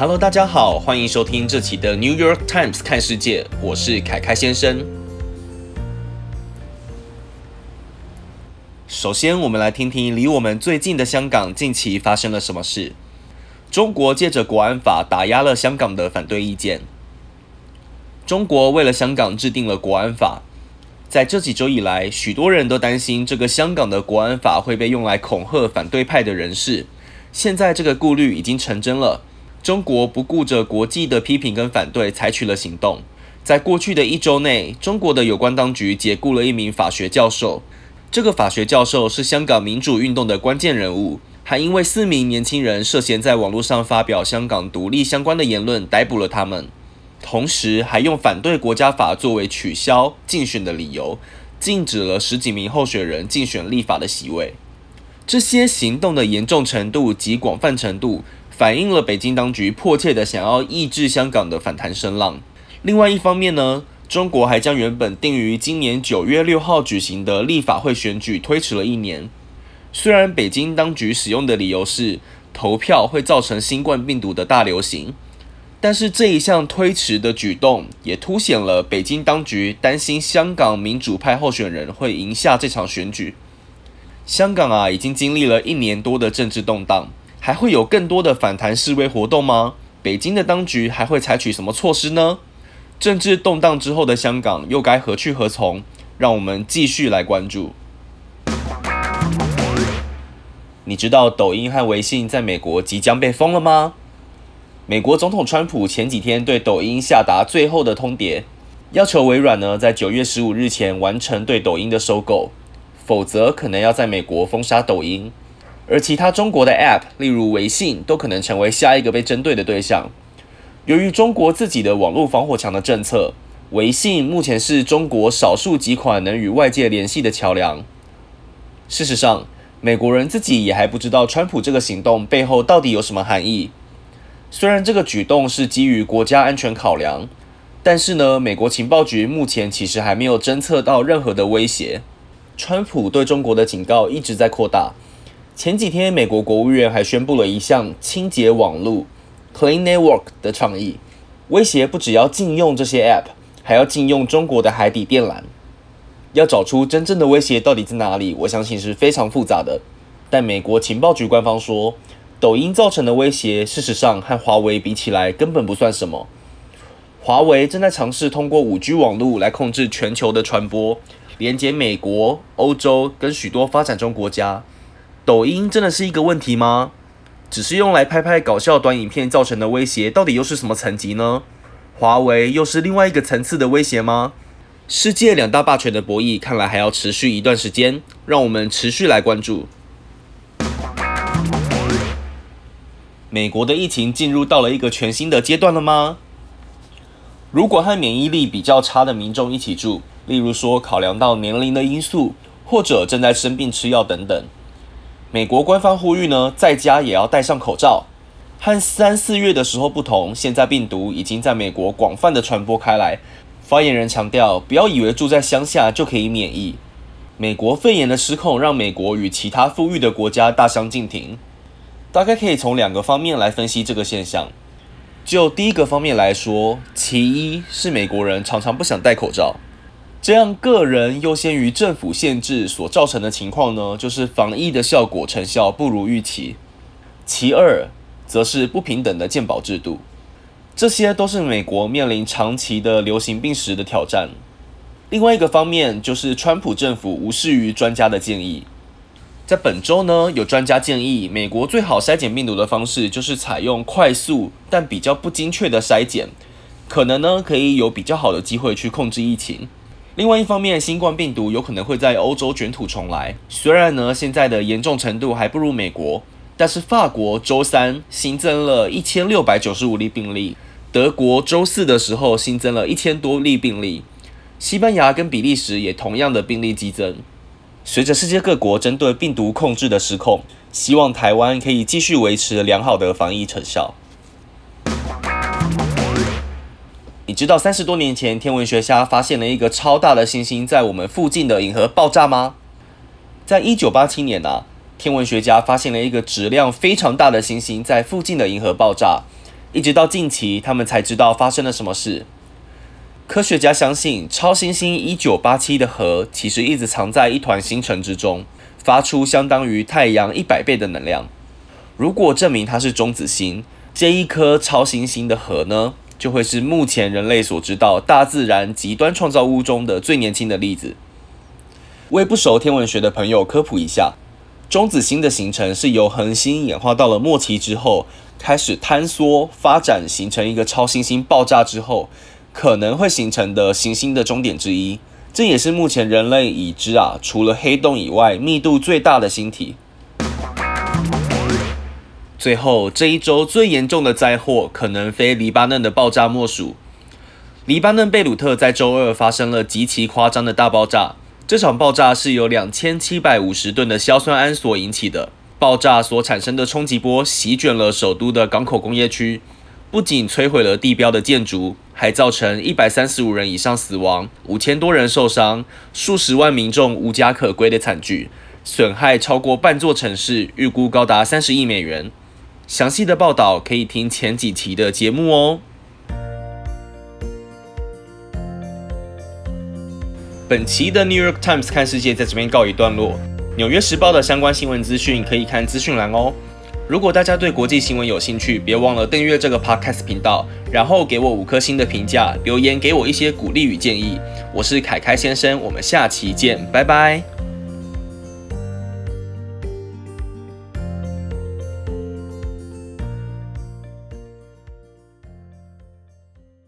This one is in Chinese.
Hello，大家好，欢迎收听这期的 New York Times 看世界，我是凯凯先生。首先，我们来听听离我们最近的香港近期发生了什么事。中国借着国安法打压了香港的反对意见。中国为了香港制定了国安法，在这几周以来，许多人都担心这个香港的国安法会被用来恐吓反对派的人士。现在这个顾虑已经成真了。中国不顾着国际的批评跟反对，采取了行动。在过去的一周内，中国的有关当局解雇了一名法学教授。这个法学教授是香港民主运动的关键人物，还因为四名年轻人涉嫌在网络上发表香港独立相关的言论，逮捕了他们。同时，还用反对国家法作为取消竞选的理由，禁止了十几名候选人竞选立法的席位。这些行动的严重程度及广泛程度。反映了北京当局迫切的想要抑制香港的反弹声浪。另外一方面呢，中国还将原本定于今年九月六号举行的立法会选举推迟了一年。虽然北京当局使用的理由是投票会造成新冠病毒的大流行，但是这一项推迟的举动也凸显了北京当局担心香港民主派候选人会赢下这场选举。香港啊，已经经历了一年多的政治动荡。还会有更多的反弹示威活动吗？北京的当局还会采取什么措施呢？政治动荡之后的香港又该何去何从？让我们继续来关注。你知道抖音和微信在美国即将被封了吗？美国总统川普前几天对抖音下达最后的通牒，要求微软呢在九月十五日前完成对抖音的收购，否则可能要在美国封杀抖音。而其他中国的 App，例如微信，都可能成为下一个被针对的对象。由于中国自己的网络防火墙的政策，微信目前是中国少数几款能与外界联系的桥梁。事实上，美国人自己也还不知道川普这个行动背后到底有什么含义。虽然这个举动是基于国家安全考量，但是呢，美国情报局目前其实还没有侦测到任何的威胁。川普对中国的警告一直在扩大。前几天，美国国务院还宣布了一项清洁网络 （Clean Network） 的倡议，威胁不只要禁用这些 App，还要禁用中国的海底电缆。要找出真正的威胁到底在哪里，我相信是非常复杂的。但美国情报局官方说，抖音造成的威胁，事实上和华为比起来根本不算什么。华为正在尝试通过 5G 网络来控制全球的传播，连接美国、欧洲跟许多发展中国家。抖音真的是一个问题吗？只是用来拍拍搞笑短影片造成的威胁，到底又是什么层级呢？华为又是另外一个层次的威胁吗？世界两大霸权的博弈，看来还要持续一段时间，让我们持续来关注。美国的疫情进入到了一个全新的阶段了吗？如果和免疫力比较差的民众一起住，例如说考量到年龄的因素，或者正在生病吃药等等。美国官方呼吁呢，在家也要戴上口罩。和三四月的时候不同，现在病毒已经在美国广泛的传播开来。发言人强调，不要以为住在乡下就可以免疫。美国肺炎的失控让美国与其他富裕的国家大相径庭。大概可以从两个方面来分析这个现象。就第一个方面来说，其一是美国人常常不想戴口罩。这样个人优先于政府限制所造成的情况呢，就是防疫的效果成效不如预期。其二，则是不平等的鉴保制度，这些都是美国面临长期的流行病史的挑战。另外一个方面，就是川普政府无视于专家的建议。在本周呢，有专家建议，美国最好筛检病毒的方式就是采用快速但比较不精确的筛检，可能呢可以有比较好的机会去控制疫情。另外一方面，新冠病毒有可能会在欧洲卷土重来。虽然呢，现在的严重程度还不如美国，但是法国周三新增了一千六百九十五例病例，德国周四的时候新增了一千多例病例，西班牙跟比利时也同样的病例激增。随着世界各国针对病毒控制的失控，希望台湾可以继续维持良好的防疫成效。你知道三十多年前天文学家发现了一个超大的星星在我们附近的银河爆炸吗？在一九八七年啊，天文学家发现了一个质量非常大的星星在附近的银河爆炸，一直到近期，他们才知道发生了什么事。科学家相信，超新星一九八七的核其实一直藏在一团星辰之中，发出相当于太阳一百倍的能量。如果证明它是中子星，这一颗超新星的核呢，就会是目前人类所知道大自然极端创造物中的最年轻的例子。为不熟天文学的朋友科普一下，中子星的形成是由恒星演化到了末期之后，开始坍缩发展，形成一个超新星爆炸之后。可能会形成的行星的终点之一，这也是目前人类已知啊，除了黑洞以外密度最大的星体。最后，这一周最严重的灾祸可能非黎巴嫩的爆炸莫属。黎巴嫩贝鲁特在周二发生了极其夸张的大爆炸，这场爆炸是由两千七百五十吨的硝酸铵所引起的。爆炸所产生的冲击波席卷了首都的港口工业区。不仅摧毁了地标的建筑，还造成一百三十五人以上死亡、五千多人受伤、数十万民众无家可归的惨剧，损害超过半座城市，预估高达三十亿美元。详细的报道可以听前几期的节目哦。本期的《New York Times 看世界》在这边告一段落，《纽约时报》的相关新闻资讯可以看资讯栏哦。如果大家对国际新闻有兴趣，别忘了订阅这个 podcast 频道，然后给我五颗星的评价，留言给我一些鼓励与建议。我是凯凯先生，我们下期见，拜拜。